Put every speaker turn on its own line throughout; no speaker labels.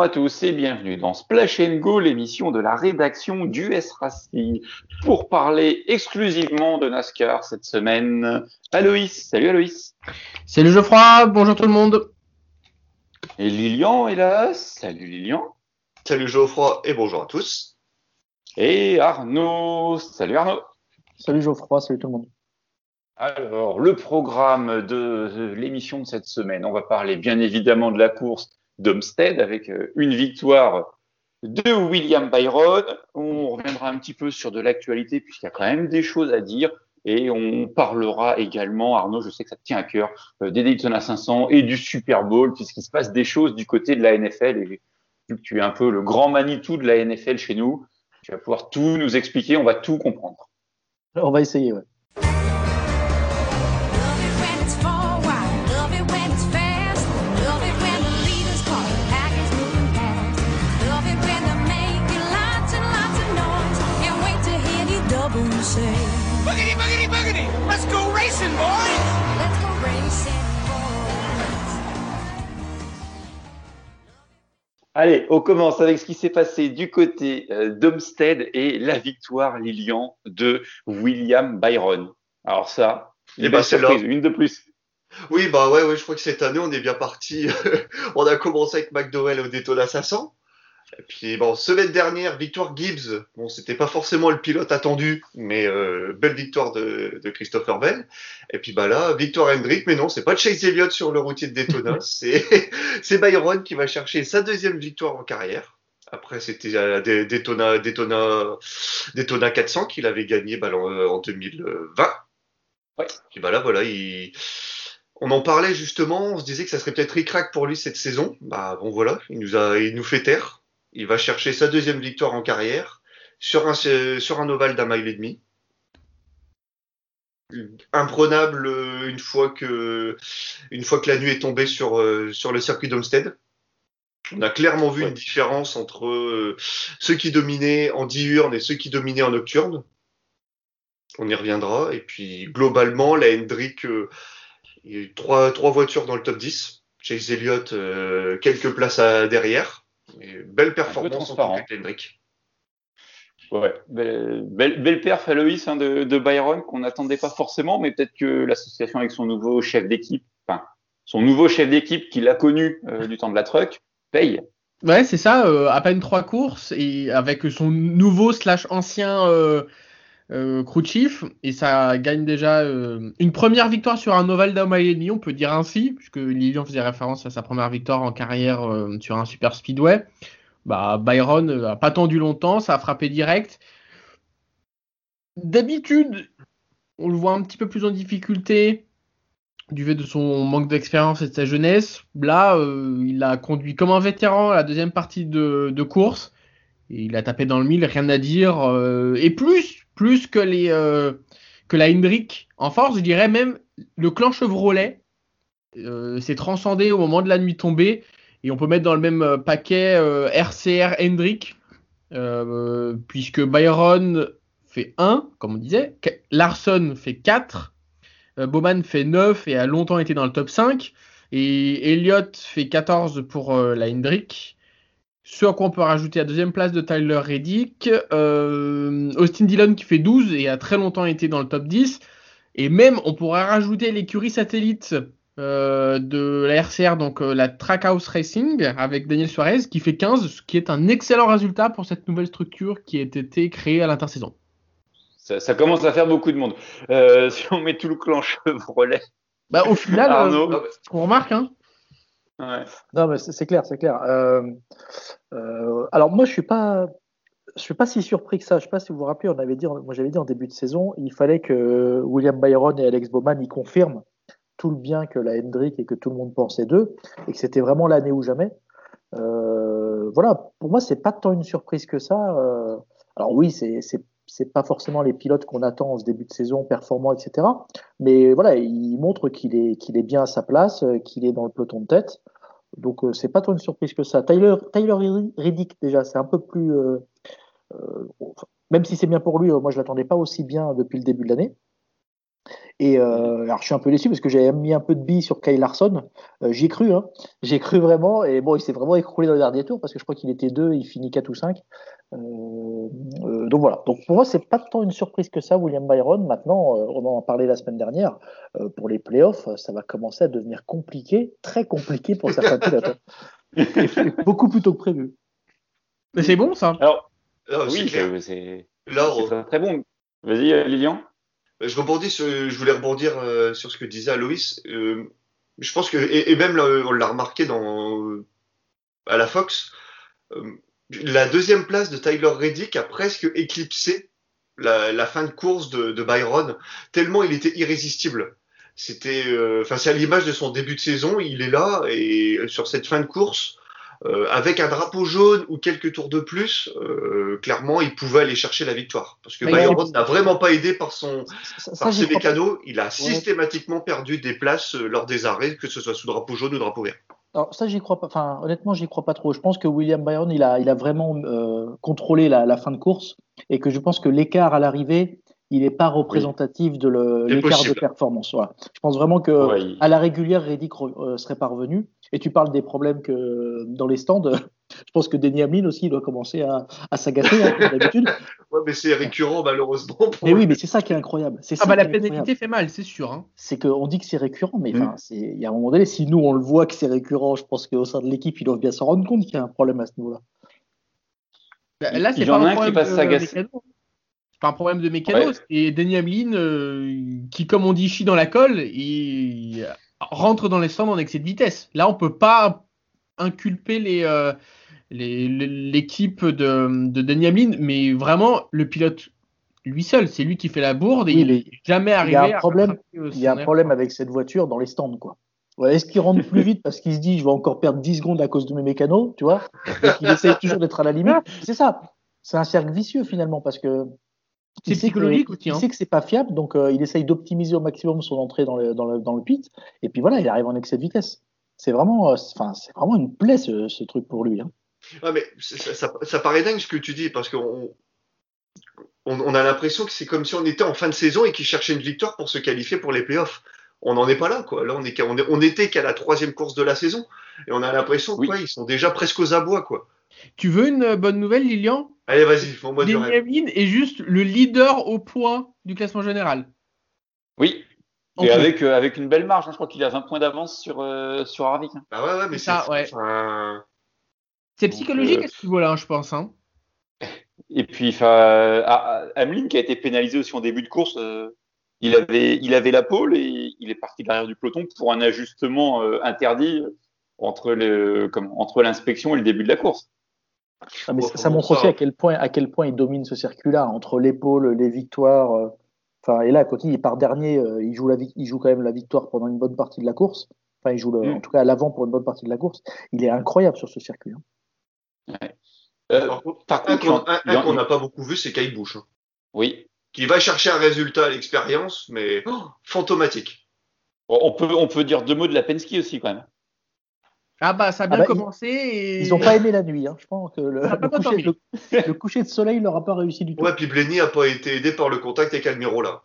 Bonjour à tous et bienvenue dans Splash Go, l'émission de la rédaction du S Racing, pour parler exclusivement de NASCAR cette semaine. Aloïs, salut Aloïs.
Salut Geoffroy, bonjour tout le monde.
Et Lilian est là, salut Lilian.
Salut Geoffroy et bonjour à tous.
Et Arnaud, salut Arnaud.
Salut Geoffroy, salut tout le monde.
Alors, le programme de l'émission de cette semaine, on va parler bien évidemment de la course d'Homestead avec euh, une victoire de William Byron. On reviendra un petit peu sur de l'actualité puisqu'il y a quand même des choses à dire. Et on parlera également, Arnaud, je sais que ça te tient à cœur, euh, des Daytona 500 et du Super Bowl, puisqu'il se passe des choses du côté de la NFL. Et vu que tu es un peu le grand Manitou de la NFL chez nous, tu vas pouvoir tout nous expliquer, on va tout comprendre.
On va essayer, ouais.
Allez, on commence avec ce qui s'est passé du côté euh, d'Homestead et la victoire Lilian de William Byron. Alors ça,
eh ben, c'est
une de plus.
Oui, bah ouais, ouais, je crois que cette année on est bien parti. on a commencé avec McDowell au Daytona 500. Et puis bon, semaine dernière, victoire Gibbs. Bon, c'était pas forcément le pilote attendu, mais euh, belle victoire de, de, Christopher Bell. Et puis bah là, victoire Hendrick, mais non, c'est pas Chase Elliott sur le routier de Daytona, c'est Byron qui va chercher sa deuxième victoire en carrière. Après, c'était à Daytona, Daytona, Daytona 400 qu'il avait gagné bah, en 2020. Ouais. Puis bah là, voilà, il on en parlait justement, on se disait que ça serait peut-être ricrac pour lui cette saison. Bah bon voilà, il nous a, il nous fait taire. Il va chercher sa deuxième victoire en carrière sur un, sur un ovale d'un mile et demi. Imprenable euh, une fois que, une fois que la nuit est tombée sur, euh, sur le circuit d'Homestead. On a clairement vu une différence entre euh, ceux qui dominaient en diurne et ceux qui dominaient en nocturne. On y reviendra. Et puis globalement, la Hendrick, trois, trois voitures dans le top 10. Chase Elliott, quelques places à, derrière belle performance en Hendrick.
Ouais, belle, belle, perf à Loïs hein, de, de, Byron qu'on n'attendait pas forcément, mais peut-être que l'association avec son nouveau chef d'équipe, enfin son nouveau chef d'équipe qu'il a connu euh, du temps de la truck, paye.
Ouais, c'est ça, euh, à peine trois courses et avec son nouveau slash ancien euh, euh, et ça gagne déjà euh, une première victoire sur un Oval d'Amaïni, on peut dire ainsi, puisque Lilian faisait référence à sa première victoire en carrière euh, sur un super speedway. Bah, Byron a pas attendu longtemps, ça a frappé direct. D'habitude, on le voit un petit peu plus en difficulté du fait de son manque d'expérience et de sa jeunesse. Là, il a conduit comme un vétéran à la deuxième partie de, de course. Et il a tapé dans le mille, rien à dire. et plus, plus que, les, euh, que la Hendrick en force. Je dirais même le clan Chevrolet euh, s'est transcendé au moment de la nuit tombée. Et on peut mettre dans le même euh, paquet RCR Hendrick, puisque Byron fait 1, comme on disait, Larson fait 4, Bowman fait 9 et a longtemps été dans le top 5, et Elliott fait 14 pour la Hendrick. Ce à quoi on peut rajouter la deuxième place de Tyler Reddick, euh, Austin Dillon qui fait 12 et a très longtemps été dans le top 10. Et même, on pourrait rajouter l'écurie satellite euh, de la RCR, donc euh, la Trackhouse Racing, avec Daniel Suarez, qui fait 15, ce qui est un excellent résultat pour cette nouvelle structure qui a été créée à l'intersaison.
Ça, ça, commence à faire beaucoup de monde. Si on met tout le clan Chevrolet.
Bah, au final, on remarque, hein,
non, mais c'est clair, c'est clair. Euh, euh, alors moi, je suis pas, je suis pas si surpris que ça. Je sais pas si vous vous rappelez, on avait dit, moi j'avais dit en début de saison, il fallait que William Byron et Alex Bowman y confirment tout le bien que la Hendrick et que tout le monde pensait d'eux, et que c'était vraiment l'année ou jamais. Euh, voilà, pour moi, c'est pas tant une surprise que ça. alors oui, c'est c'est pas forcément les pilotes qu'on attend en ce début de saison, performants, etc. Mais voilà, il montre qu'il est, bien à sa place, qu'il est dans le peloton de tête. Donc euh, c'est pas tant une surprise que ça. Tyler, Tyler Reddick déjà, c'est un peu plus, euh, euh, même si c'est bien pour lui, moi je l'attendais pas aussi bien depuis le début de l'année. Et euh, alors je suis un peu déçu parce que j'avais mis un peu de billes sur Kyle Larson. Euh, J'y ai cru, hein. j'ai cru vraiment. Et bon, il s'est vraiment écroulé dans le dernier tour parce que je crois qu'il était 2, il finit 4 ou 5. Euh, euh, donc voilà. Donc pour moi, c'est pas tant une surprise que ça, William Byron. Maintenant, euh, on en a parlé la semaine dernière. Euh, pour les playoffs, ça va commencer à devenir compliqué, très compliqué pour certains pilotes. hein. Beaucoup plus tôt que prévu.
Mais c'est bon ça.
Alors,
Ah,
oui, c'est-
on-
très, très bon. Vas-y, Lilian.
Je voulais rebondir euh, sur ce que disait Aloïs. Euh, je pense que, et, même là, on l'a remarqué dans, à la Fox, euh, la deuxième place de Tyler Reddick a presque éclipsé la, la fin de course de, de Byron, tellement il était irrésistible. C'était, euh, enfin, c'est à l'image de son début de saison, il est là et sur cette fin de course, euh, avec un drapeau jaune ou quelques tours de plus, euh, clairement, il pouvait aller chercher la victoire. Parce que
c'est-
n'a vraiment pas aidé par son,
Ça, ça,
par
j'y
ses
crois pas.
mécanos, il a systématiquement perdu des places euh, lors des arrêts, que ce soit sous drapeau jaune ou drapeau vert.
Alors ça, j'y crois pas. Enfin, honnêtement, j'y crois pas trop. Je pense que William Byron, il a, il a vraiment euh, contrôlé la, la fin de course et que je pense que l'écart à l'arrivée, il n'est pas représentatif de l'écart de performance. Voilà. Je pense vraiment que
Ouais, il-
à la régulière, Reddick euh, serait pas revenu. Et tu parles des problèmes que dans les stands. Je pense que Denny Hamlin aussi, il doit commencer à, à s'agacer hein, comme d'habitude.
Ouais, mais c'est récurrent malheureusement. Pour
Mais oui, mais c'est ça qui est incroyable. C'est
Ah
ça
bah la
qui
pénalité fait mal, c'est sûr. Hein.
c'est qu'on dit que c'est récurrent, mais
Mm.
il y a un moment donné, si nous on le voit que c'est récurrent, je pense qu'au sein de l'équipe, ils doivent bien se rendre compte qu'il y a un problème à ce niveau-là.
Bah,
Il-
Là, c'est
il
pas un
qui
problème
va
de
s'agacer.
mécano. C'est pas un problème de mécano,
Ouais.
c'est Denis Hamlin euh, qui, comme on dit, chie dans la colle et rentre dans les stands en excès de vitesse. Là, on peut pas inculper les euh, l'équipe de, de Denis Hamlin, mais vraiment le pilote lui seul, c'est lui qui fait la bourde et
Oui,
il n'est jamais arrivé
un
à
problème-
rattraper, euh,
Il y a un problème avec cette voiture dans les stands, quoi. Ouais, Est-ce qu'il rentre plus vite parce qu'il se dit je vais encore perdre 10 secondes à cause de mes mécanos, tu vois qu'il essaye toujours d'être à la limite? C'est ça. C'est un cercle vicieux finalement parce que
C'est
que-
psychologique aussi,
Il
hein.
sait que c'est pas fiable, donc euh, il essaye d'optimiser au maximum son entrée dans le, dans, le, dans le pit. Et puis voilà, il arrive en excès de vitesse. C'est vraiment, euh, enfin, c'est vraiment une plaie ce, ce truc pour lui. Hein.
Ouais, mais ça, ça, ça paraît dingue ce que tu dis, parce qu'on on, on a l'impression que c'est comme si on était en fin de saison et qu'ils cherchaient une victoire pour se qualifier pour les playoffs. On n'en est pas là, quoi. Là, on, est qu'à- on, est- on était qu'à la troisième course de la saison. Et on a l'impression
Oui.
qu'ils sont déjà presque aux abois, quoi.
Tu veux une euh, bonne nouvelle, Lilian?
Allez, vas-y, fais-moi du rêve.
Est juste le leader au point du classement général.
Oui. Et avec, euh, avec une belle marge, hein. je crois qu'il a 20 points d'avance sur, euh, sur Harvick. hein.
Ah ouais, ouais, mais
C'est ça, ouais. C'est psychologique
euh,
à ce niveau-là, hein, je pense. Hein.
Et puis, ah, ah, Hamlin qui a été pénalisé aussi en début de course, euh, il, avait, il avait la pole et il est parti de l'arrière du peloton pour un ajustement euh, interdit entre le, comme, entre l'inspection et le début de la course.
Ah, mais ça, montre aussi à quel point, à quel point il domine ce circuit-là entre l'épaule, les victoires. euh, Enfin, et là, côté, il part dernier. euh, il joue la, il joue quand même la victoire pendant une bonne partie de la course. Enfin, il joue le,
Mm.
en tout cas à l'avant pour une bonne partie de la course. Il est incroyable sur ce circuit. hein.
Euh,
par contre,
par
un
contre,
qu'on n'a pas beaucoup vu, c'est Kyle Busch. hein,
oui,
qui va chercher un résultat à l'expérience, mais oh, fantomatique.
on peut, on peut dire deux mots de la Penske aussi quand même.
Ah bah ça a
Ah
bien
bah,
commencé. Et...
Ils n'ont pas aimé la nuit. Hein. Je pense que le, coucher,
dormi.
le- le coucher de soleil leur a pas réussi du tout.
Ouais, puis Blenny a pas été aidé par le contact avec Almirola.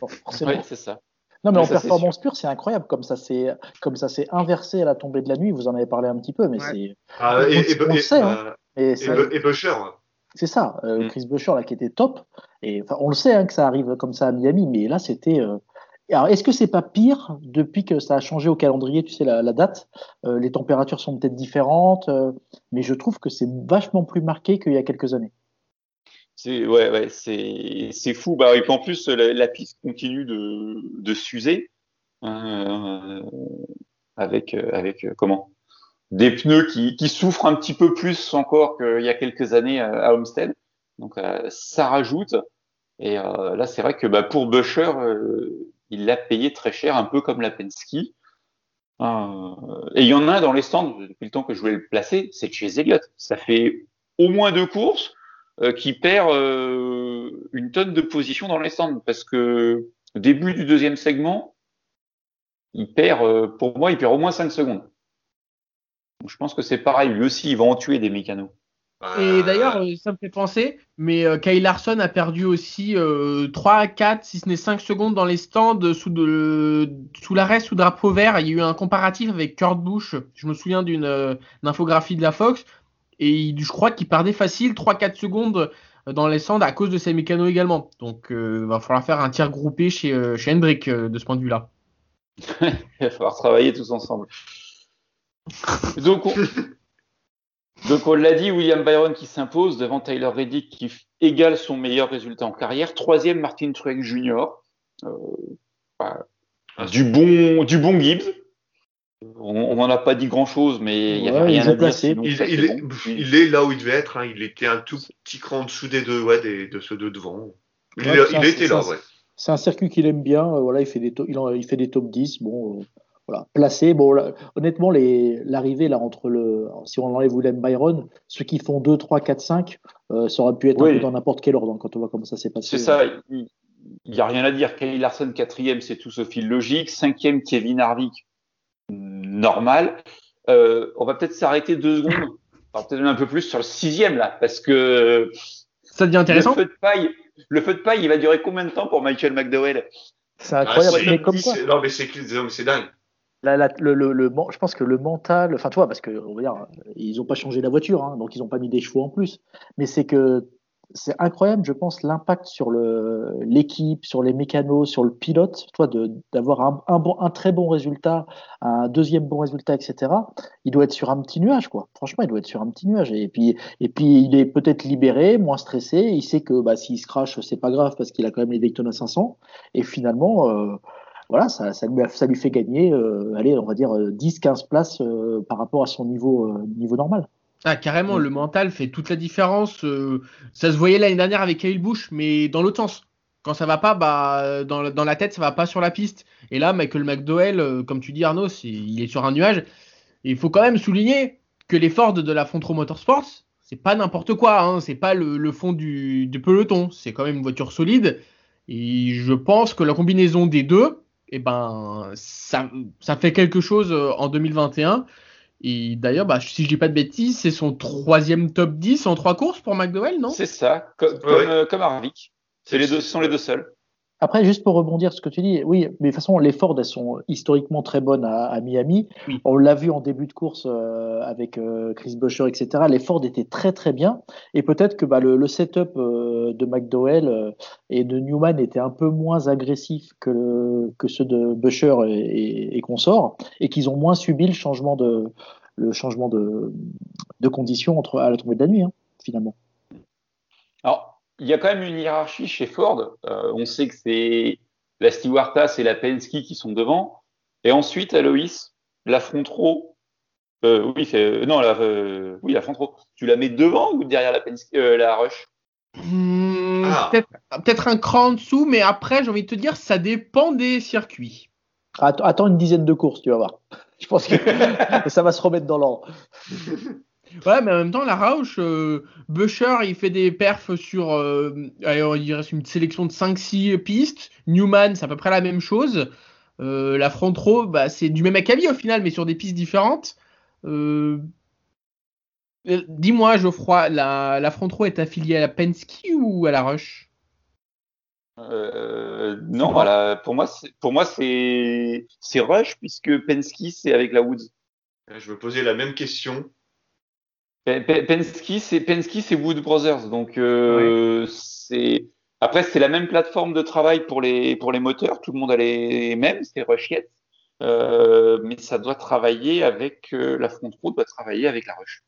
Bon, forcément.
Oui, c'est ça.
Non, mais en
ça, c'est
performance pure, c'est incroyable. Comme ça s'est comme ça s'est inversé à la tombée de la nuit. Vous en avez parlé un petit peu, mais
Ouais.
c'est
Ah,
On-
et, et,
on
et-
sait, hein.
euh,
et
et,
ça-
Bu- et Busher.
C'est ça, euh,
Mm.
Chris Buescher là qui était top. Et enfin, on le sait hein, que ça arrive comme ça à Miami, mais là c'était. euh, Alors est-ce que c'est pas pire depuis que ça a changé au calendrier, tu sais la, date, euh, les températures sont peut-être différentes, euh, mais je trouve que c'est vachement plus marqué qu'il y a quelques années.
C'est ouais, ouais, c'est fou. Bah, et puis en plus, la, piste continue de, de s'user hein, euh, avec avec comment? Des pneus qui, qui souffrent un petit peu plus encore qu'il y a quelques années à Homestead. Donc ça rajoute. Et là, c'est vrai que bah, pour Busher, il l'a payé très cher, un peu comme la Penske. Euh, et il y en a dans les stands depuis le temps que je voulais le placer, c'est chez Elliott. Ça fait au moins deux courses euh, qui perd euh, une tonne de position dans les stands parce que au début du deuxième segment, il perd, euh, pour moi, il perd au moins 5 secondes. Je pense que c'est pareil, lui aussi, il va en tuer des mécanos.
Et d'ailleurs, euh, ça me fait penser, mais euh, Kyle Larson a perdu aussi euh, 3, 4, si ce n'est 5 secondes dans les stands sous, de, sous l'arrêt, sous drapeau vert. Il y a eu un comparatif avec Kurt Busch. Je me souviens d'une euh, infographie de la Fox. Et je crois qu'il perdait facile 3-4 secondes dans les stands à cause de ses mécanos également. Donc, il va falloir faire un tir groupé chez, chez Hendrick de ce point de vue-là.
il va falloir travailler tous ensemble. Donc, on... Donc on l'a dit, William Byron qui s'impose devant Tyler Reddick qui égale son meilleur résultat en carrière. Troisième, Martin Truex Jr. Euh, bah, du bon, du bon Gibbs. On n'en a pas dit grand chose, mais il n'y a rien à dire.
il, il, est, bon. il, est, là où il devait être. Hein. Il était un tout petit cran en dessous des deux, ouais, des, de ceux deux devant. Il, ouais, il était là, ouais.
C'est un circuit qu'il aime bien. Euh, voilà, il fait des, il, en, il fait des top 10. Bon, euh, voilà, placé. Bon, là, honnêtement, l'arrivée là entre le, si on enlève William Byron, ceux qui font 2, 3, 4, 5, euh, ça aurait pu être
Oui.
un peu dans n'importe quel ordre hein, quand on voit comment ça s'est passé.
C'est ça, il n'y a rien à dire. Kelly Larson, quatrième, c'est tout sauf logique. Cinquième, Kevin Harvick, normal. Euh, on va peut-être s'arrêter deux secondes, peut-être un peu plus sur le sixième là, parce que
Ça devient intéressant.
le feu de paille, le feu de paille, il va durer combien de temps pour Michael McDowell?
C'est incroyable.
Ah, c'est-
mais comme quoi,
c'est- non, mais c'est non, mais c'est dingue.
Je pense que le mental, enfin, tu vois, parce que on va dire, ils n'ont pas changé la voiture, hein, donc ils n'ont pas mis des chevaux en plus. Mais c'est que c'est incroyable, je pense, l'impact sur l'équipe, sur les mécanos, sur le pilote, toi, d'avoir un très bon résultat, un deuxième bon résultat, etc. Il doit être sur un petit nuage, quoi. Franchement, il doit être sur un petit nuage. Et puis, et puis il est peut-être libéré, moins stressé. Il sait que bah, s'il se crache, c'est pas grave parce qu'il a quand même les Daytona 500. Et finalement, euh, voilà, ça, ça, lui, fait gagner, euh, allez, on va dire euh, 10-15 places euh, par rapport à son niveau, euh, niveau normal.
Ah, carrément, le mental fait toute la différence. euh, ça se voyait l'année dernière avec Kyle Busch, mais dans l'autre sens. Quand ça va pas, bah, dans, dans la tête, ça va pas sur la piste. Et là, Michael McDowell, euh, comme tu dis, Arnaud, il est sur un nuage. Il faut quand même souligner que les Ford de la Fontro Motorsports, c'est pas n'importe quoi. Hein, c'est pas le, le fond du, du peloton. C'est quand même une voiture solide. Et je pense que la combinaison des deux, eh ben, ça, ça fait quelque chose euh, en 2021. Et d'ailleurs, bah, si je dis pas de bêtises, c'est son troisième top 10 en trois courses pour McDowell, non?
C'est ça, co- comme,
Ouais.
euh, comme Harvick. C'est les deux, ce sont les deux seuls.
Après, juste pour rebondir sur ce que tu dis, oui, mais de toute façon, les Ford, elles sont historiquement très bonnes à, à Miami.
Oui.
On l'a vu en début de course euh, avec euh, Chris Buescher, etc. Les Ford étaient très très bien. Et peut-être que bah, le, le setup euh, de McDowell euh, et de Newman était un peu moins agressif que, le, que ceux de Buescher et, et, et consorts, et qu'ils ont moins subi le changement de, le changement de, de conditions entre, à la tombée de la nuit, hein, finalement.
Alors, il y a quand même une hiérarchie chez Ford. Euh, on sait que c'est la Stewart-Haas et la Penske qui sont devant. Et ensuite, Aloïs, la front row. Euh, oui, c'est, non, la, euh, oui, la front row. Tu la mets devant ou derrière la Penske, euh, la Rush?
Hmm,
Ah.
Peut-être peut-être un cran en dessous, mais après, j'ai envie de te dire, ça dépend des circuits.
Att- Attends une dizaine de courses, tu vas voir. Je pense que ça va se remettre dans l'ordre.
Ouais, mais en même temps, la Roush, euh, Buescher, il fait des perfs sur, euh, allez, il reste une sélection de 5-6 pistes. Newman, c'est à peu près la même chose. Euh, la front row, bah, c'est du même acabit au final, mais sur des pistes différentes. Euh, euh, Dis-moi, Geoffroy, la, la front row est affiliée à la Penske ou à la Rush
euh, Non, voilà, pour moi, c'est, pour moi, c'est, c'est Rush puisque Penske, c'est avec la Woods.
Je me posais la même question.
Pe- Pe- Penske, c'est Penske, c'est Wood Brothers. Donc euh, c'est après c'est la même plateforme de travail pour les pour les moteurs. Tout le monde a les mêmes, c'est Rush-Yet. Euh, mais ça doit travailler avec euh, la front row doit travailler avec la Rush.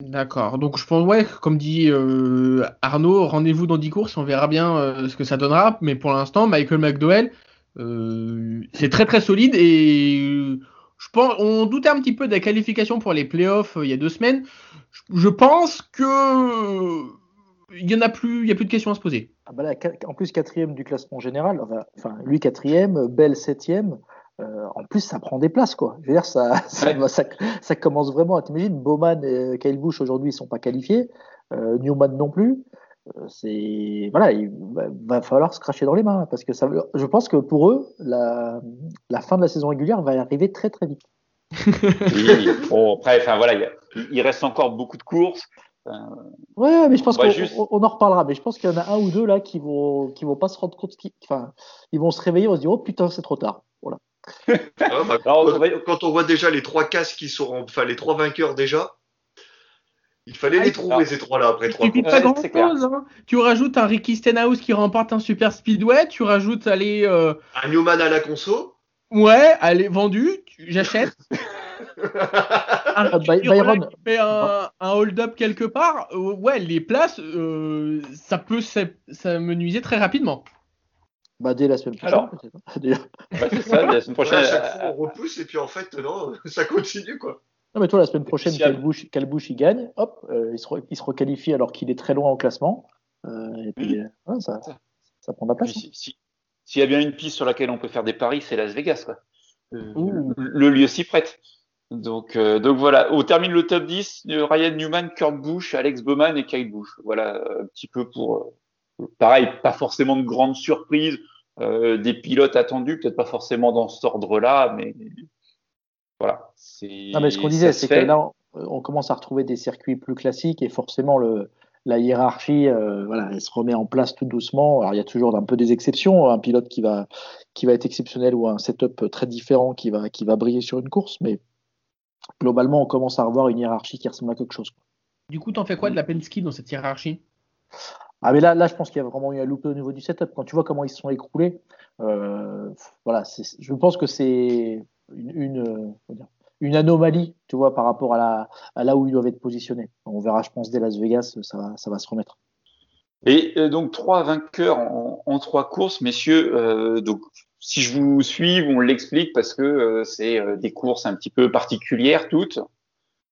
D'accord. Donc je pense, ouais, comme dit euh, Arnaud, rendez-vous dans 10 courses, on verra bien ce que ça donnera. Mais pour l'instant, Michael McDowell, c'est très très solide et je pense, on doutait un petit peu de la qualification pour les playoffs euh, il y a deux semaines. Je, je pense que euh, il y en a plus, il y a plus de questions à se poser.
Ah bah là, en plus, quatrième du classement général, enfin, lui quatrième, Bell septième. Euh, en plus, ça prend des places, quoi. Je veux dire, ça, ça,
Ouais.
va- ça, ça commence vraiment. T'imagines, Bowman et Kyle Busch aujourd'hui, ils sont pas qualifiés. Euh, Newman non plus. Euh, c'est voilà, il va, va falloir se cracher dans les mains parce que ça, je pense que pour eux, la, la fin de la saison régulière va arriver très très vite.
oui, bon, après, enfin voilà, il, reste encore beaucoup de courses.
ouais, mais je pense qu'on on en reparlera. Mais je pense qu'il y en a un ou deux là qui vont, qui vont pas se rendre compte, enfin, ils vont se réveiller, ils vont se dire oh putain c'est trop tard. Voilà.
Ah, bah, quand, on voit déjà les trois casques qui sont, enfin les trois vainqueurs déjà, il fallait ah, les trouver ces trois-là après trois.
Tu pas grand chose. Hein. Tu rajoutes un Ricky Stenhouse qui remporte un super speedway. Tu rajoutes allez. Euh...
Un Newman à la conso.
Ouais, allez vendu. J'achète.
un, Byron.
Fait un, un hold-up quelque part. Euh, ouais, les places, euh, ça peut ça me nuiser très rapidement.
Bah, dès la semaine prochaine,
c'est ça, la semaine prochaine. à
chaque fois, on repousse et puis en fait, non, ça continue, quoi.
Non, mais toi, la semaine prochaine, Calbouche, il gagne, hop, euh, il, se il, se requalifie alors qu'il est très loin au classement. Euh, et puis, euh, ça, ça, prend de la place.
Hein. S'il y a bien une piste sur laquelle on peut faire des paris, c'est Las Vegas. Quoi. le lieu s'y prête. Donc, donc voilà, on termine le top 10. Ryan Newman, Kurt Busch, Alex Bowman et Kyle Busch. Voilà, un petit peu pour. pareil, pas forcément de grandes surprises. des pilotes attendus, peut-être pas forcément dans cet ordre-là, mais voilà.
Non, mais ce qu'on disait, c'est que là, on commence à retrouver des circuits plus classiques et forcément le, la hiérarchie, euh, voilà, elle se remet en place tout doucement. Alors il y a toujours un peu des exceptions, un pilote qui va, qui va être exceptionnel ou un setup très différent qui va, qui va briller sur une course, mais globalement, on commence à revoir une hiérarchie qui ressemble à quelque chose.
Du coup, t'en fais quoi de la Penske dans cette hiérarchie?
Ah mais là, là, je pense qu'il y a vraiment eu un loupé au niveau du setup. Quand tu vois comment ils se sont écroulés, euh, voilà, je pense que c'est une, une, une anomalie, tu vois, par rapport à, la, à là où ils doivent être positionnés. On verra, je pense, dès Las Vegas, ça va, ça va se remettre.
Et euh, donc trois vainqueurs en, trois courses, messieurs. Euh, donc si je vous suis, on l'explique parce que euh, c'est des courses un petit peu particulières toutes.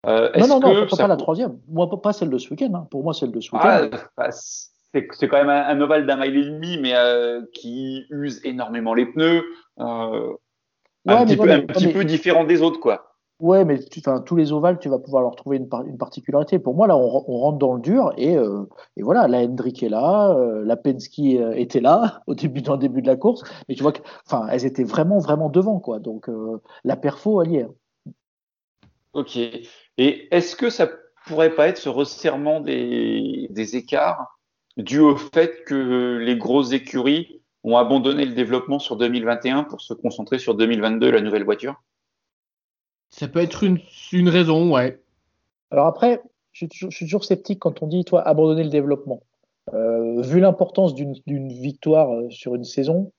non, non, non, pas, la troisième. Moi, pas celle de ce week-end. Hein. Pour moi, celle de ce week-end.
Ah, bah, c'est quand même un, un, ovale d'un mile et demi, mais qui use énormément les pneus. Un petit, peu, un petit peu différent des autres, quoi.
Ouais, mais tu, tous les ovales, tu vas pouvoir leur trouver une, une particularité. Pour moi, là, on, rentre dans le dur et, euh, et voilà, la Hendrick est là, euh, la Penske euh, était là au début, dans le début de la course, mais tu vois que, enfin, elles étaient vraiment, vraiment devant, quoi. Donc, la perfo, elle y est.
Ok. Et est-ce que ça pourrait pas être ce resserrement des, des écarts dû au fait que les grosses écuries ont abandonné le développement sur 2021 pour se concentrer sur 2022, la nouvelle voiture?
Ça peut être une, une raison, ouais.
Alors après, je suis, toujours, sceptique quand on dit, toi, abandonner le développement. Euh, vu l'importance d'une victoire euh, sur une saison,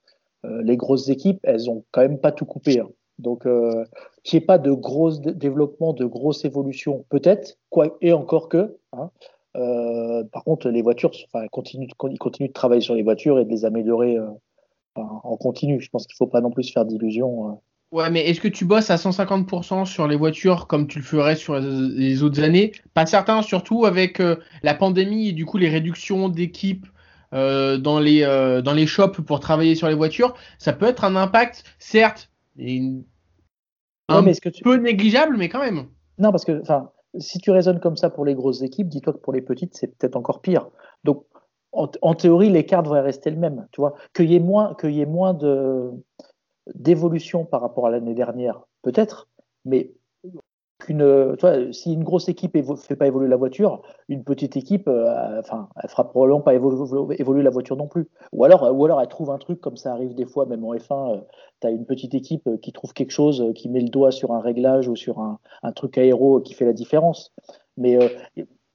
euh, les grosses équipes, elles ont quand même pas tout coupé. Hein. Donc, euh, qu'il n'y ait pas de gros développement, de grosses évolutions, peut-être, quoi, et encore que. Hein, euh, par contre, les voitures, enfin, ils continuent, ils continuent de travailler sur les voitures et de les améliorer euh, en continu. Je pense qu'il ne faut pas non plus se faire d'illusions
Ouais, mais est-ce que tu bosses à 150% sur les voitures comme tu le ferais sur les autres années? Pas certain, surtout avec euh, la pandémie et du coup les réductions d'équipes euh, dans les euh, dans les shops pour travailler sur les voitures. Ça peut être un impact, certes, un peu négligeable, mais quand même.
Non, parce que enfin, si tu raisonnes comme ça pour les grosses équipes, dis-toi que pour les petites, c'est peut-être encore pire. Donc, en, en théorie, l'écart devrait rester le même. Tu vois, qu'il y ait moins, qu'il y ait moins de d'évolution par rapport à l'année dernière, peut-être, mais si une grosse équipe ne fait pas évoluer la voiture, une petite équipe, euh, elle fera probablement pas évoluer, la voiture non plus. Ou alors, ou alors elle trouve un truc comme ça arrive des fois, même en F1, tu as une petite équipe euh, qui trouve quelque chose, euh, qui met le doigt sur un réglage ou sur un, truc aéro qui fait la différence. Mais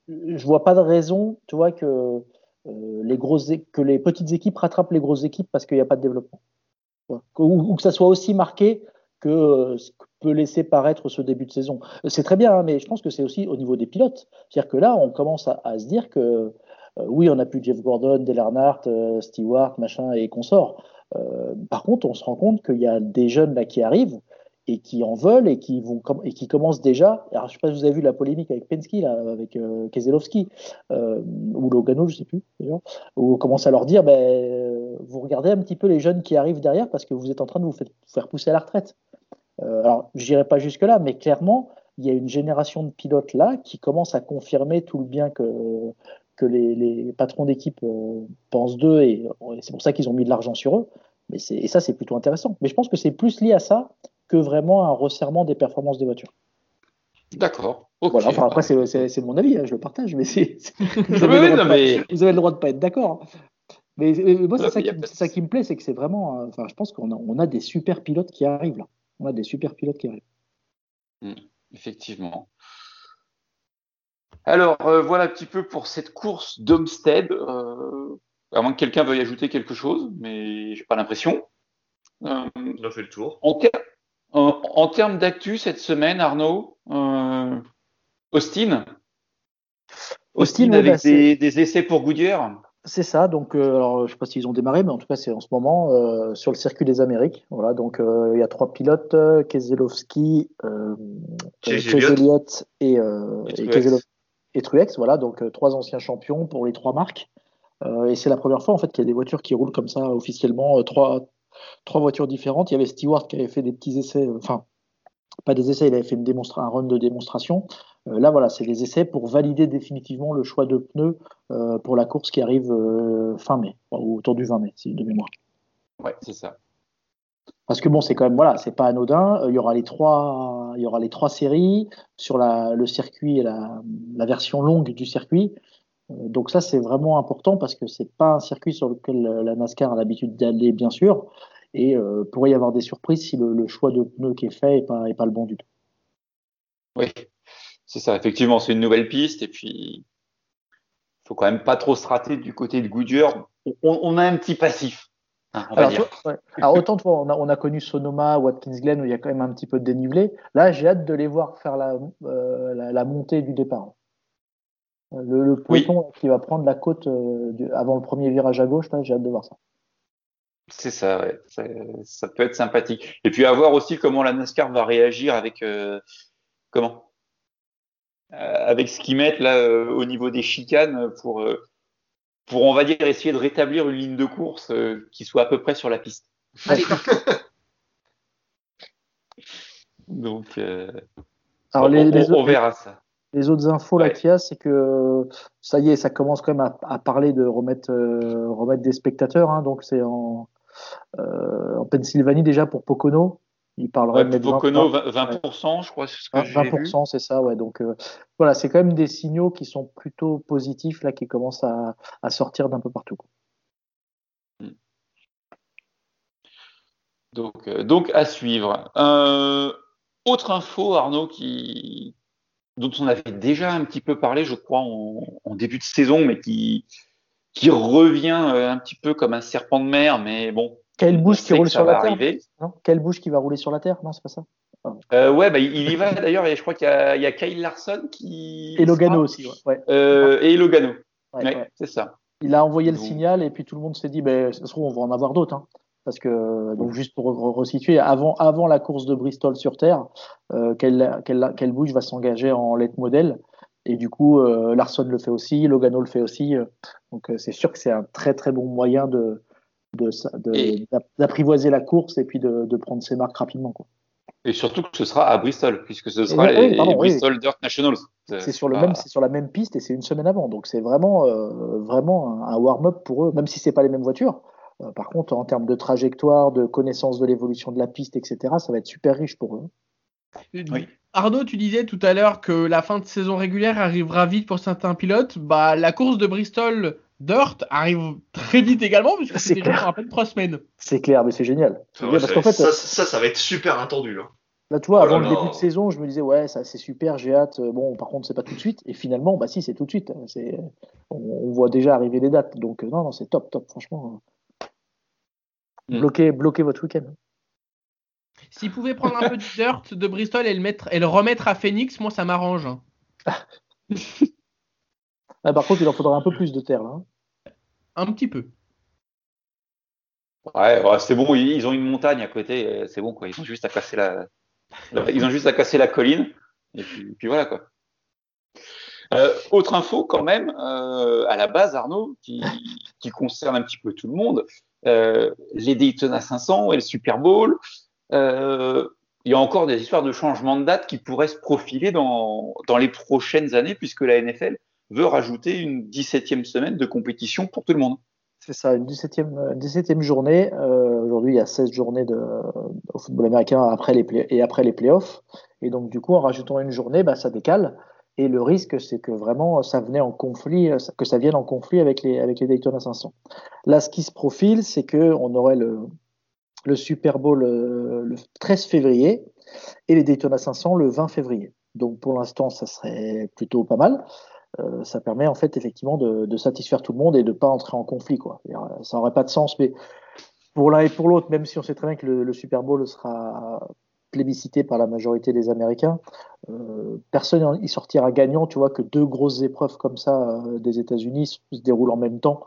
je vois pas de raison, tu vois, que que les petites équipes rattrapent les grosses équipes parce qu'il n'y a pas de développement ou, que ça soit aussi marqué euh, que peut laisser paraître ce début de saison. C'est très bien, hein, mais je pense que c'est aussi au niveau des pilotes. C'est-à-dire que là, on commence à, se dire que euh, oui, on a plus Jeff Gordon, Dale Earnhardt, euh, Stewart, machin et consorts. par contre, on se rend compte qu'il y a des jeunes là qui arrivent et qui en veulent et qui vont et qui commencent déjà. Alors je sais pas si vous avez vu la polémique avec Penske là, avec euh, Keselowski euh, ou Logano, je sais plus où on commence à leur dire ben vous regardez un petit peu les jeunes qui arrivent derrière parce que vous êtes en train de vous faire pousser à la retraite. Euh, alors je n'irai pas jusque là, mais clairement il y a une génération de pilotes là qui commence à confirmer tout le bien que que les, les patrons d'équipe euh, pensent d'eux et c'est pour ça qu'ils ont mis de l'argent sur eux. Mais et ça, c'est plutôt intéressant. Mais je pense que c'est plus lié à ça que vraiment un resserrement des performances des voitures.
D'accord.
Voilà, enfin, après, c'est mon avis, hein, je le partage, mais, vous, avez le droit de pas être d'accord. Mais, moi, c'est ça, qui me plaît, c'est que c'est vraiment. Euh, enfin, je pense qu'on a, on a des super pilotes qui arrivent là. On a des super pilotes qui arrivent.
Mmh, effectivement. Alors, euh, voilà un petit peu pour cette course d'Homestead. Euh, à moins que quelqu'un veuille ajouter quelque chose, mais j'ai pas l'impression.
Euh, On a fait le tour.
En, termes d'actu cette semaine, Arnaud, Austin Austin, avec bah, des, essais pour Goodyear
c'est ça, donc alors, je ne sais pas s'ils ont démarré, mais en tout cas c'est en ce moment sur le circuit des Amériques. Voilà, donc il y a trois pilotes, Keselowski, euh, et, et, et Truex, voilà, donc euh, trois anciens champions pour les trois marques. Euh, et c'est la première fois en fait qu'il y a des voitures qui roulent comme ça officiellement, euh, trois, trois voitures différentes. Il y avait Stewart qui avait fait des petits essais, enfin pas des essais, il avait fait une un run de démonstration. Là, voilà, c'est des essais pour valider définitivement le choix de pneus pour la course qui arrive fin mai, ou autour du 20 mai, si de mémoire.
Ouais, c'est ça.
Parce que bon, c'est quand même voilà, c'est pas anodin. Euh, il y aura les trois, il y aura les trois séries sur la, le circuit et la, la version longue du circuit. Euh, donc ça, c'est vraiment important parce que c'est pas un circuit sur lequel la NASCAR a l'habitude d'aller, bien sûr, et euh, pourrait y avoir des surprises si le, choix de pneus qui est fait est pas, est pas le bon du tout.
Oui, c'est ça. Effectivement, c'est une nouvelle piste et puis faut quand même pas trop se rater du côté de Goodyear. on a un petit passif.
Ah, Alors, autant toi, on a, on a, connu Sonoma, Watkins Glen où il y a quand même un petit peu de dénivelé. Là, j'ai hâte de les voir faire la, euh, la, montée du départ. Le, le peloton qui va prendre la côte euh, avant le premier virage à gauche, là, j'ai hâte de voir ça.
C'est ça, ouais. ça, ça, peut être sympathique. Et puis à voir aussi comment la NASCAR va réagir avec euh, comment? Avec ce qu'ils mettent là au niveau des chicanes pour pour, on va dire, essayer de rétablir une ligne de course euh, qui soit à peu près sur la piste. Donc, euh,
Alors, les, on, verra ça. Les autres infos là qu'il y a, c'est que ça y est, ça commence quand même à, parler de remettre, euh, remettre des spectateurs. Hein, donc, c'est en, en Pennsylvanie déjà pour Pocono.
Il parlerait de 20%, 20%, je crois, c'est ce que 20%,
c'est ça, ouais. Donc euh, voilà, c'est quand même des signaux qui sont plutôt positifs là, qui commencent à, à sortir d'un peu partout.
Donc, euh, donc à suivre. Euh, autre info, Arnaud, qui dont on avait déjà un petit peu parlé, je crois, en, en début de saison, mais qui qui revient un petit peu comme un serpent de mer, mais bon,
quelle bouche qui roule sur la terre non? Quelle bouche qui va rouler sur la terre? Non, c'est pas ça.
Euh, ouais, bah, il y va d'ailleurs, et je crois qu'il y, y, a Kyle Larson qui.
Et Logano aussi, ouais.
Euh, et Logano. Ouais, c'est ça.
Il a envoyé le signal, et puis tout le monde s'est dit, ben, ça se trouve, on va en avoir d'autres. Hein. Parce que, donc, juste pour resituer, avant, avant la course de Bristol sur Terre, euh, quelle, quelle, bouche va s'engager en late model? Et du coup, euh, Larson le fait aussi, Logano le fait aussi. Euh. donc, c'est sûr que c'est un très très bon moyen de, d'apprivoiser la course et puis de, prendre ses marques rapidement. Quoi.
Et surtout que ce sera à Bristol, puisque ce sera les, Bristol Dirt Nationals.
C'est sur, le même, sur la même piste et c'est une semaine avant. Donc c'est vraiment, euh, vraiment un, warm-up pour eux, même si c'est pas les mêmes voitures. Euh, par contre, en termes de trajectoire, de connaissance de l'évolution de la piste, etc., ça va être super riche pour eux.
Oui. Arnaud, tu disais tout à l'heure que la fin de saison régulière arrivera vite pour certains pilotes. Bah, la course de Bristol Dirt arrive très vite également, puisque c'est déjà à peine trois semaines.
C'est clair, mais c'est génial.
parce qu'en fait, ça, ça, va être super attendu. Là,
là tu vois, oh avant le début de saison, je me disais, ouais, ça c'est super, j'ai hâte. Bon, par contre, c'est pas tout de suite. Et finalement, bah si, c'est tout de suite. C'est, on, voit déjà arriver les dates. Donc, non, non, c'est top, top, franchement. Mm. Bloquez, bloquez votre week-end.
S'il pouvait prendre un peu de dirt de Bristol et le, mettre, et le remettre à Phoenix, moi ça m'arrange.
ah, par contre, il en faudra un peu plus de terre là. Hein
un petit peu.
Ouais, c'est bon, ils ont une montagne à côté, euh, c'est bon quoi. Ils ont juste à casser la, ils ont juste à casser la colline et puis, voilà quoi. Euh, autre info quand même, euh, à la base Arnaud, qui, concerne un petit peu tout le monde, les Daytona 500 et le Super Bowl. il y a encore des histoires de changement de date qui pourraient se profiler dans, dans les prochaines années puisque la NFL veut rajouter une 17e semaine de compétition pour tout le monde.
C'est ça, une 17e, 17e journée. Euh, aujourd'hui, il y a 16 journées de, au football américain après les et après les playoffs. Et donc, du coup, en rajoutant une journée, bah, ça décale. Et le risque, c'est que vraiment, ça venait en conflit, que ça vienne en conflit avec les, avec les Daytona 500. Là, ce qui se profile, c'est qu'on aurait le, le Super Bowl euh, le 13 février et les Daytona 500 le 20 février. Donc pour l'instant, ça serait plutôt pas mal. Euh, ça permet en fait effectivement de, satisfaire tout le monde et de pas entrer en conflit. Quoi. Ça n'aurait pas de sens, mais pour l'un et pour l'autre, même si on sait très bien que le, Super Bowl sera plébiscité par la majorité des Américains, euh, personne y sortira gagnant. Tu vois que deux grosses épreuves comme ça euh, des États-Unis se déroulent en même temps.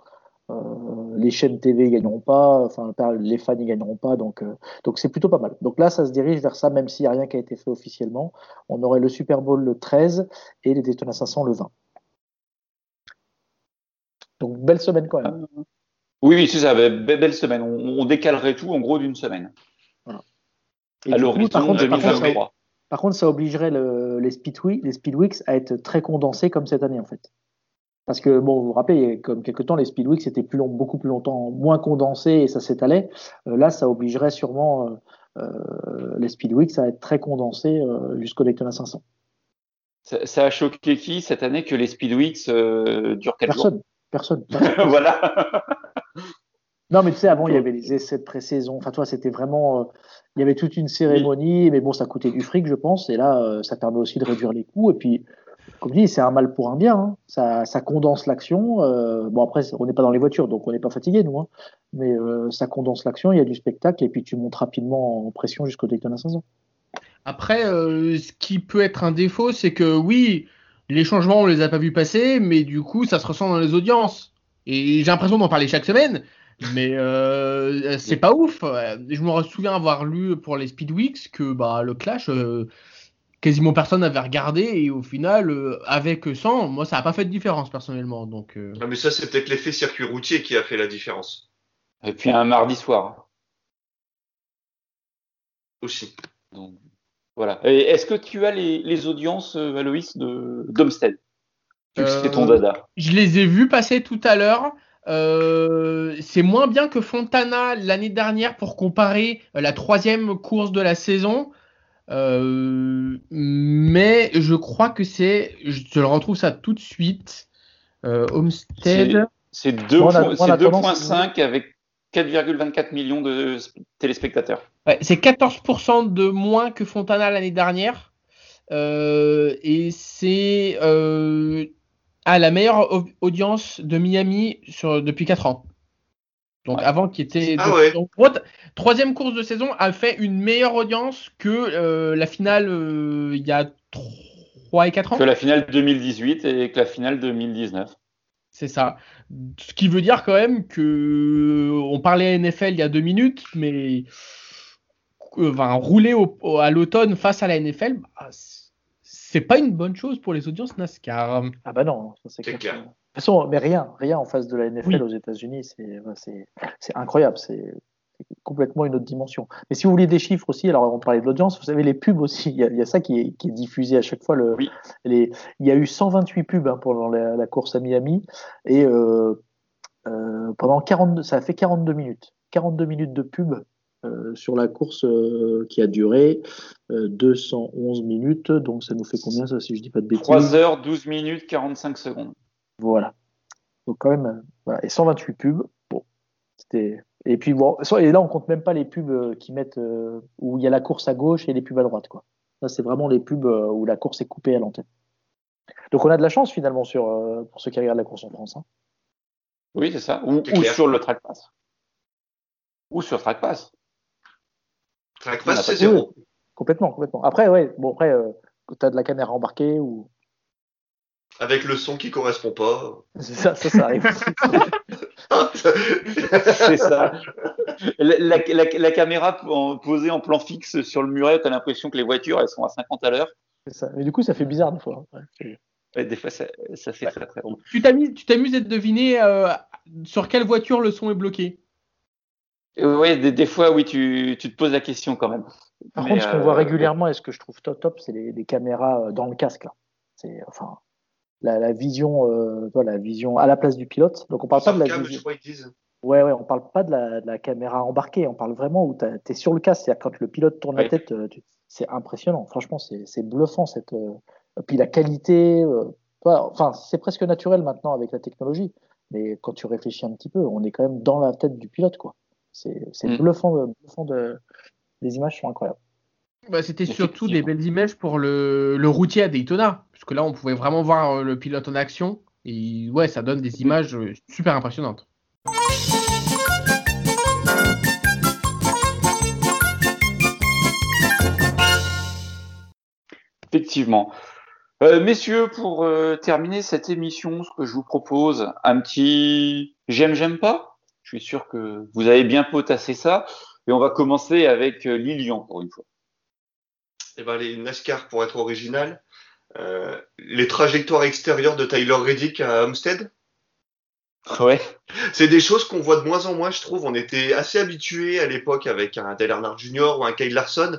Euh, les chaînes TV gagneront pas, enfin les fans n'y gagneront pas, donc euh, donc c'est plutôt pas mal. Donc là, ça se dirige vers ça, même s'il n'y a rien qui a été fait officiellement. On aurait le Super Bowl le 13 et les Daytona 500 le 20. Donc belle semaine quand même.
Oui, c'est ça, belle semaine. On, décalerait tout en gros d'une semaine. Voilà.
À l'horizon 2023. Par contre, ça obligerait le, les, speedweeks, les speedweeks à être très condensés comme cette année en fait. Parce que, bon, vous vous rappelez, comme quelques temps, les Speedweeks c'était plus long, beaucoup plus longtemps, moins condensé et ça s'étalait. Euh, là, ça obligerait sûrement euh, euh les Speedweeks à être très condensés jusqu'au Daytona 500.
Ça, ça, a choqué qui cette année que les Speedweeks durent 4
personne,
jours
Personne.
Voilà.
non, mais tu sais, avant, il y avait les essais de pré-saison. Enfin, toi, c'était vraiment. il y avait toute une cérémonie, mais bon, ça coûtait du fric, je pense. Et là, ça permet aussi de réduire les coûts. Et puis, comme je dis, c'est un mal pour un bien. Hein. Ça, ça, condense l'action. Euh, bon, après, on n'est pas dans les voitures, donc on n'est pas fatigué, nous. Hein. Mais euh, ça condense l'action, il y a du spectacle, et puis tu montes rapidement en pression jusqu'au Daytona 500.
Après, euh, ce qui peut être un défaut, c'est que oui, les changements, on les a pas vus passer, mais du coup, ça se ressent dans les audiences. Et j'ai l'impression d'en parler chaque semaine, mais euh, c'est pas ouf. Je me souviens avoir lu pour les Speed Weeks que bah, le Clash, euh, quasiment personne n'avait regardé et au final, euh, avec 100, moi ça n'a pas fait de différence personnellement. Donc, euh...
Non, mais ça, c'est peut-être l'effet circuit routier qui a fait la différence.
Et puis un mardi soir.
Aussi.
Donc, voilà. Est-ce que tu as les, les audiences, euh, Aloïs, de d'Homestead C'est ton
Euh,
dada.
Je les ai vus passer tout à l'heure. Euh, c'est moins bien que Fontana l'année dernière pour comparer la troisième course de la saison. Euh, mais je crois que c'est, je te le retrouve ça tout de suite. Euh, Homestead.
C'est 2.5 avec 4,24 millions de téléspectateurs.
Ouais, c'est 14% de moins que Fontana l'année dernière. Euh, et c'est euh, à la meilleure audience de Miami sur, depuis 4 ans. Donc ouais. avant qui était
ah ouais.
donc, troisième course de saison a fait une meilleure audience que euh, la finale il y a 3 et 4 ans.
Que la finale 2018 et que la finale 2019.
C'est ça. Ce qui veut dire quand même que on parlait à NFL il y a deux minutes, mais enfin, rouler au, au, à l'automne face à la NFL, bah, c'est pas une bonne chose pour les audiences NASCAR.
Ah bah non, c'est clair. clair. De toute façon, mais rien, rien en face de la NFL oui. aux États-Unis, c'est incroyable, c'est complètement une autre dimension. Mais si vous voulez des chiffres aussi, alors on parlait de l'audience, vous savez les pubs aussi, il y a, il y a ça qui est, qui est, diffusé à chaque fois. Le,
oui.
les, il y a eu 128 pubs hein, pendant la, la, course à Miami et euh, euh, pendant 42, ça a fait 42 minutes, 42 minutes de pub euh, sur la course euh, qui a duré euh, 211 minutes. Donc ça nous fait combien ça si je dis pas de bêtises?
3 heures 12 minutes 45 secondes.
Voilà. Donc quand même voilà. et 128 pubs. Bon, c'était et puis bon et là on compte même pas les pubs qui mettent euh, où il y a la course à gauche et les pubs à droite quoi. Ça c'est vraiment les pubs euh, où la course est coupée à l'antenne. Donc on a de la chance finalement sur euh, pour ceux qui regardent la course en France. Hein.
Oui c'est ça. Ou, ou sur le track pass. Ou sur track
c'est zéro.
Oui, complètement, complètement. Après, ouais, bon, après, euh, tu as de la caméra embarquée ou.
Avec le son qui correspond pas.
Ça, ça, ça arrive.
c'est ça. La, la, la, la, caméra posée en plan fixe sur le muret, tu as l'impression que les voitures, elles sont à 50 à l'heure.
C'est ça. Mais du coup, ça fait bizarre des fois.
Ouais, ouais, des fois, ça, ça fait ouais. très très bon.
Tu t'amuses à deviner euh, sur quelle voiture le son est bloqué?
Oui, des, des, fois, oui, tu, tu, te poses la question quand même.
Par Mais contre, ce qu'on euh, voit régulièrement et ce que je trouve top, top c'est les, les, caméras dans le casque. Là. C'est enfin la, la vision, euh, la vision à la place du pilote. Donc on parle pas de la vision. Ouais, ouais, on parle pas de la, caméra embarquée, on parle vraiment où tu es sur le casque, c'est-à-dire quand le pilote tourne la tête, c'est impressionnant. Franchement, c'est bluffant cette. Puis la qualité, enfin, c'est presque naturel maintenant avec la technologie. Mais quand tu réfléchis un petit peu, on est quand même dans la tête du pilote, quoi. C'est mm. bluffant, bluffant de... les images sont incroyables.
Bah, c'était surtout des belles images pour le, le, routier à Daytona, puisque là on pouvait vraiment voir euh, le pilote en action. Et ouais, ça donne des images euh, super impressionnantes.
Effectivement. Euh, messieurs, pour euh, terminer cette émission, ce que je vous propose, un petit j'aime, j'aime pas. Je suis sûr que vous avez bien potassé ça. Et on va commencer avec euh, Lilian pour une fois.
Eh ben, les NASCAR, pour être original, les trajectoires extérieures de Tyler Reddick à Homestead.
Ouais.
C'est des choses qu'on voit de moins en moins, je trouve. On était assez habitués à l'époque avec un Dale Earnhardt Jr. ou un Kyle Larson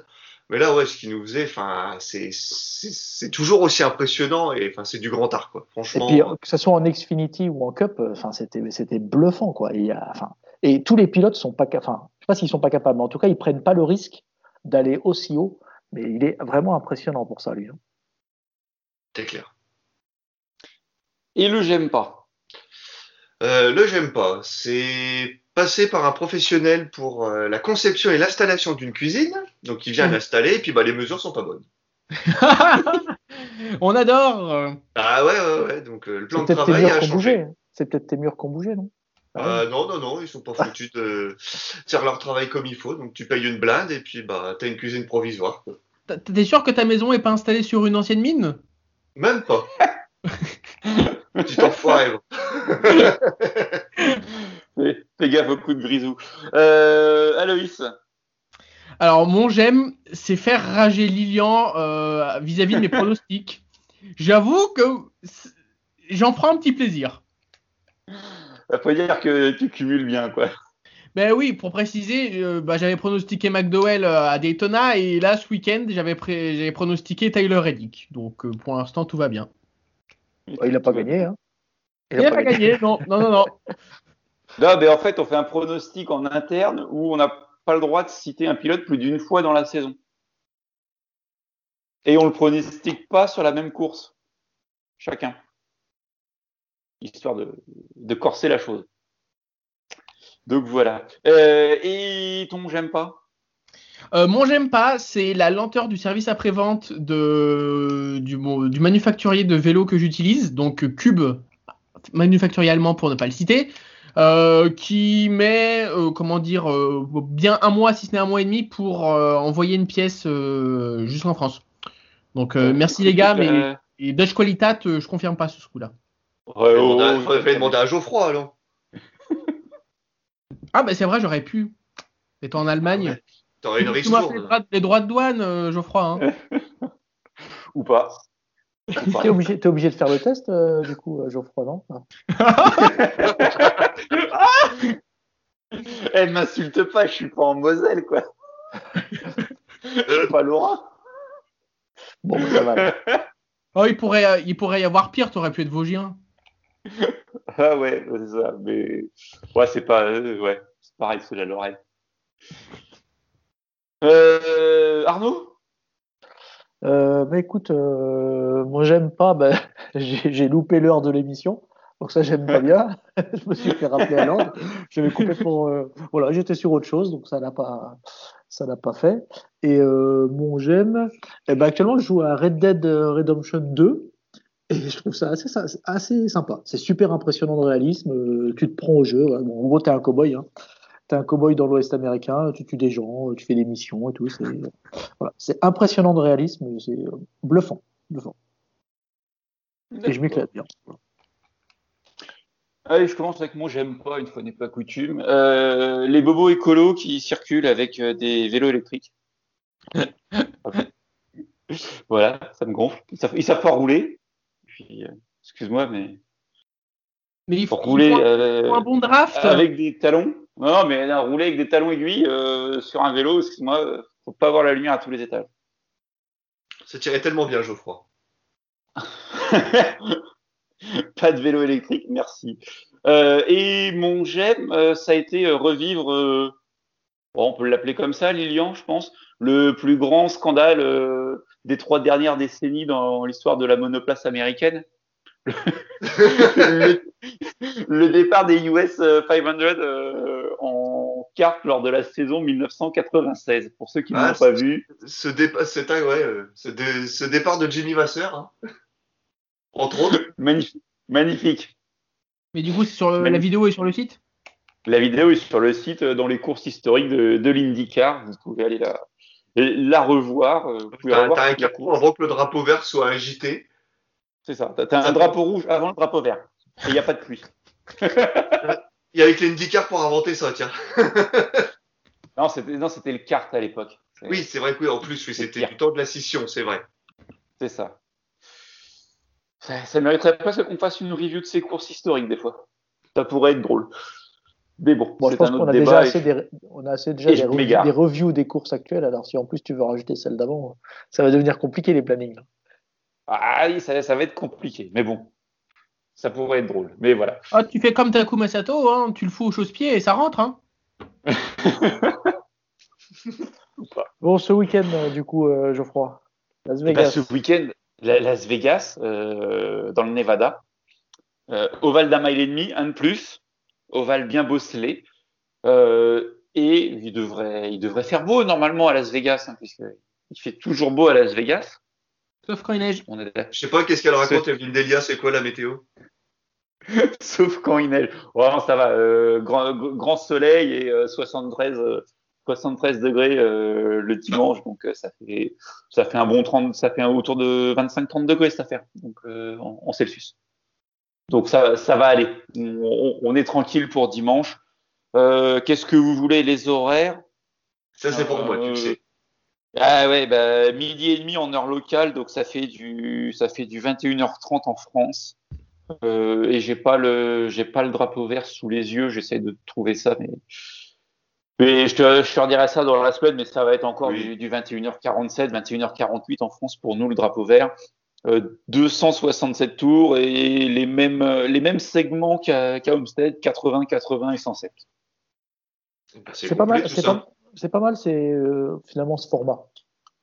mais là, ouais, ce qu'il nous faisait, enfin, c'est toujours aussi impressionnant et enfin, c'est du grand art, quoi. Franchement.
Et puis, que ce soit en Xfinity ou en Cup, euh, enfin, c'était c'était bluffant, quoi. Et, enfin, et tous les pilotes sont pas, enfin, je sais pas s'ils sont pas capables, mais en tout cas, ils prennent pas le risque d'aller aussi haut. Mais il est vraiment impressionnant pour ça, lui. Hein.
C'est clair.
Et le j'aime pas.
Euh, le j'aime pas, c'est passer par un professionnel pour euh, la conception et l'installation d'une cuisine. Donc il vient mmh. l'installer et puis bah, les mesures sont pas bonnes.
On adore.
Ah ouais, ouais, ouais. Donc euh, le plan de travail a changé.
C'est peut-être tes murs qu'on bougeait, non?
Ah non, non, non, ils sont pas foutus de faire leur travail comme il faut. Donc tu payes une blinde et puis bah t'as une cuisine provisoire.
T'es sûr que ta maison est pas installée sur une ancienne mine?
Même pas. Petit enfoiré.
Fais gaffe au coup de grisou. Euh, Aloïs
Alors, mon j'aime, c'est faire rager Lilian euh, vis-à-vis de mes pronostics. J'avoue que j'en prends un petit plaisir.
Il faut dire que tu cumules bien, quoi.
Ben oui, pour préciser, euh, bah, j'avais pronostiqué McDowell à Daytona et là, ce week-end, j'avais, pronostiqué Tyler Reddick. Donc, pour l'instant, tout va bien.
Il n'a pas gagné, hein
Il n'a pas, gagné, non, non, non. non.
En fait, on fait un pronostic en interne où on n'a pas le droit de citer un pilote plus d'une fois dans la saison. Et on le pronostique pas sur la même course, chacun, histoire de, corser la chose. Donc voilà. Euh, et ton j'aime pas?
Euh, mon j'aime pas, c'est la lenteur du service après-vente du, du manufacturier de vélo que j'utilise, donc Cube manufacturier allemand pour ne pas le citer. Euh, qui met, euh, comment dire, euh, bien un mois, si ce n'est un mois et demi, pour envoyer une pièce jusqu'en France. Donc merci les gars, mais et Dutch Qualitat, je confirme pas ce coup-là.
Ouais, il faudrait demander à Geoffroy alors.
ah bah c'est vrai, j'aurais pu. Étant en Allemagne.
T'aurais une
ristourne. Les droits de douane, Geoffroy. Hein.
Ou pas.
T'es obligé, es obligé de faire le test, euh, du coup, euh, Geoffroy, non?
Elle m'insulte pas, je suis pas en Moselle, quoi. pas Laura.
Bon, ça va.
Oh, il pourrait, euh, il pourrait y avoir pire, t'aurais pu être Vosgien.
ah ouais, c'est ça, mais ouais, c'est pas, ouais, c'est pareil, c'est la Lorraine. Arnaud?
Euh, bah écoute, euh, moi j'aime pas, bah, j'ai loupé l'heure de l'émission, donc ça j'aime pas bien. je me suis fait rappeler à l'ordre. J'avais complètement, euh, voilà, j'étais sur autre chose, donc ça n'a pas, ça n'a pas fait. Et euh, mon j'aime, eh ben, actuellement je joue à Red Dead Redemption 2. Et je trouve ça assez, assez sympa. C'est super impressionnant de réalisme. Euh, tu te prends au jeu. Bon, en gros, t'es un cowboy. Hein t'es un cowboy dans l'Ouest américain, tu tues des gens, tu fais des missions et tout. C'est voilà. impressionnant de réalisme, c'est euh, bluffant, bluffant. Et je m'éclate bien.
Allez, je commence avec moi, j'aime pas, une fois n'est pas coutume. Euh, les bobos écolos qui circulent avec euh, des vélos électriques. voilà, ça me gonfle. Ils savent, savent pas rouler. excuse-moi, mais.
Mais il faut, rouler un bon draft.
Avec des talons. Non, mais rouler avec des talons aiguilles euh, sur un vélo, excuse-moi, euh, faut pas avoir la lumière à tous les étages.
Ça tirait tellement bien, Geoffroy.
pas de vélo électrique, merci. Euh, et mon j'aime, euh, ça a été revivre, euh, bon, on peut l'appeler comme ça, Lilian, je pense, le plus grand scandale des trois dernières décennies dans l'histoire de la monoplace américaine. le, le départ des US 500 euh, en carte lors de la saison 1996. Pour ceux qui ne
Ah,
l'ont pas vu,
Ce, dépa- c'est un- ouais, euh, ce, dé- ce départ de Jimmy Vasseur, hein. entre autres.
magnifique. magnifique.
Mais du coup, c'est sur le- la vidéo est sur le site?
La vidéo est sur le site euh, dans les courses historiques de, de l'IndyCar. Vous pouvez aller la, la revoir. euh,
T'as
revoir
t'as un carton
course.
avant que le drapeau vert soit agité.
C'est ça. T'as un drapeau rouge avant le drapeau vert. Et il n'y a pas de pluie.
Il y avait que l'IndyCar pour inventer ça, tiens.
Non, c'était non, c'était le kart à l'époque. C'est-
Oui, c'est vrai que oui, en plus, oui, c'était du temps de la scission, c'est vrai.
C'est ça. Ça, ça mériterait presque qu'on fasse une review de ces courses historiques des fois. Ça pourrait être drôle. Mais bon,
Bon, je
c'est
pense
un
qu'on
autre
a déjà assez des, on a assez déjà des, des reviews des courses actuelles. Alors si en plus tu veux rajouter celle d'avant, ça va devenir compliqué les plannings.
Ah oui, ça, ça va être compliqué. Mais bon, ça pourrait être drôle. Mais voilà.
Ah, tu fais comme Takuma Sato, hein, tu le fous au chausse-pied et ça rentre. Hein.
Bon, ce week-end euh, du coup, euh, Geoffroy, Las
Eh ben,
Vegas.
ce week-end, la- Las Vegas, euh, dans le Nevada, euh, ovale d'un mile et demi, un de plus, ovale bien bosselé, euh, et il devrait, il devrait faire beau normalement à Las Vegas, hein, puisque il fait toujours beau à Las Vegas.
Sauf quand il neige.
On est là.
Je sais pas qu'est-ce qu'elle raconte, Evelyne Delia, c'est quoi la météo?
Sauf quand il neige. Vraiment, ça va. euh, grand, grand soleil et euh, 73, euh, 73 degrés euh, le dimanche, donc euh, ça fait, ça fait un bon 30, ça fait un autour de 25-30 degrés cette affaire, donc euh, en, en Celsius. Donc ça, ça va aller. On, on est tranquille pour dimanche. Euh, Qu'est-ce que vous voulez les horaires?
Ça, c'est pour moi, tu le sais.
Ah ouais, bah, midi et demi en heure locale, donc ça fait du, ça fait du 21h30 en France. Euh, et j'ai pas le, j'ai pas le drapeau vert sous les yeux. J'essaie de trouver ça, mais, mais je te, je te redirai ça dans la semaine, mais ça va être encore
Oui.
du, du 21h47, 21h48 en France pour nous le drapeau vert. Euh, 267 tours et les mêmes, les mêmes segments qu'à qu'à Homestead, 80, 80 et 107.
Bah,
C'est pas mal, c'est pas, c'est pas mal, c'est euh, finalement ce format.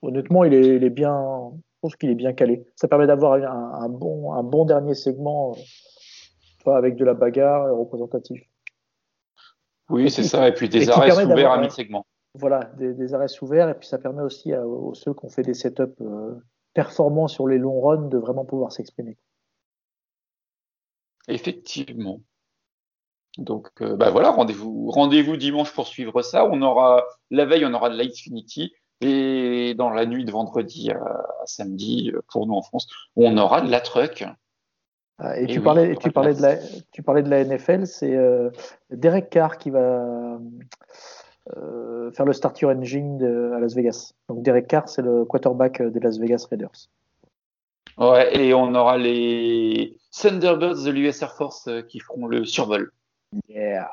Honnêtement, il est, il est bien, je pense qu'il est bien calé. Ça permet d'avoir un, un bon, un bon dernier segment, euh, avec de la bagarre représentatif.
Oui, c'est ça. Et puis des arrêts ouverts à mi-segment.
Voilà, des, des arrêts ouverts, et puis ça permet aussi à, aux ceux qui ont fait des setups euh, performants sur les longs runs de vraiment pouvoir s'exprimer.
Effectivement. Donc, euh, bah voilà, rendez-vous, rendez-vous dimanche pour suivre ça. On aura la veille, on aura de l'Xfinity et dans la nuit de vendredi à, à samedi euh, pour nous en France, on aura de la truck.
Ah, Et,
Et
tu,
oui,
parlais, tu,
de
parlais
la-
de la, tu parlais de la NFL, c'est euh, Derek Carr qui va euh, faire le starter engine de, à Las Vegas. Donc Derek Carr, c'est le quarterback des Las Vegas Raiders.
Ouais, et on aura les Thunderbirds de l'US Air Force euh, qui feront le survol.
Yeah.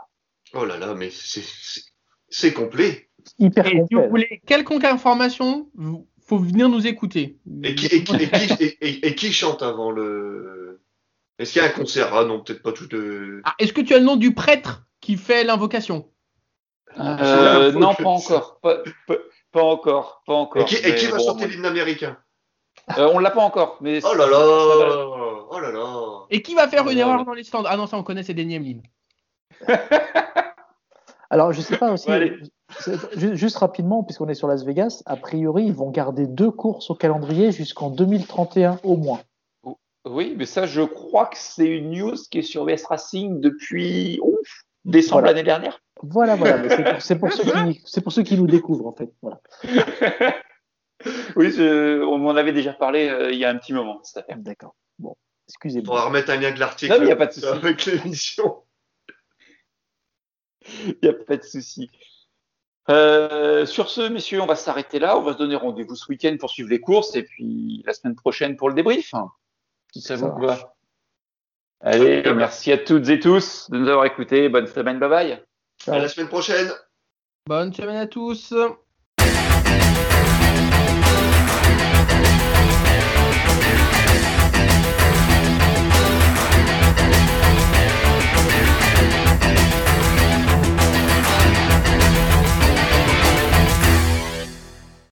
Oh là là, mais c'est- complet.
Hyper
Et si vous voulez quelconque information, vous- faut venir nous écouter.
Et qui, et, qui, et, qui, et- et- et qui chante avant le. Est-ce qu'il y a un concert? Ah non, peut-être pas tout de.
Ah, Est-ce que tu as le nom du prêtre qui fait l'invocation?
Euh,
Faut
non,
que-
pas encore. Pas, pas- pas encore. Pas encore.
Et qui, et qui
Mais
va
bon,
chanter l'hymne américain?
Euh, On l'a pas encore. Mais
Oh là là Oh là là
Et qui va faire une
Oh.
erreur dans les stands? Ah non, ça on connaît, c'est Denis Hamlin.
Alors, je sais pas aussi,
Ouais,
juste rapidement, puisqu'on est sur Las Vegas, a priori, ils vont garder deux courses au calendrier jusqu'en 2031 au moins.
Oui, mais ça, je crois que c'est une news qui est sur VS Racing depuis ouf, décembre
Voilà.
l'année dernière.
Voilà, voilà. c'est pour, pour ceux qui, c'est pour ceux qui nous découvrent, en fait. Voilà.
Oui, je- on m'en avait déjà parlé euh, il y a un petit moment, cette affaire.
D'accord. Bon,
Il
excusez-moi.
faudra remettre un lien de l'article
Non, mais y a pas de souci.
avec l'émission.
Il n'y a pas de souci. Euh, sur ce, messieurs, on va s'arrêter là. On va se donner rendez-vous ce week-end pour suivre les courses et puis la semaine prochaine pour le débrief. Si ça
Ça
vous va. Allez, merci à toutes et tous de nous avoir écoutés. Bonne semaine, bye bye.
À la semaine prochaine
Bonne semaine à tous.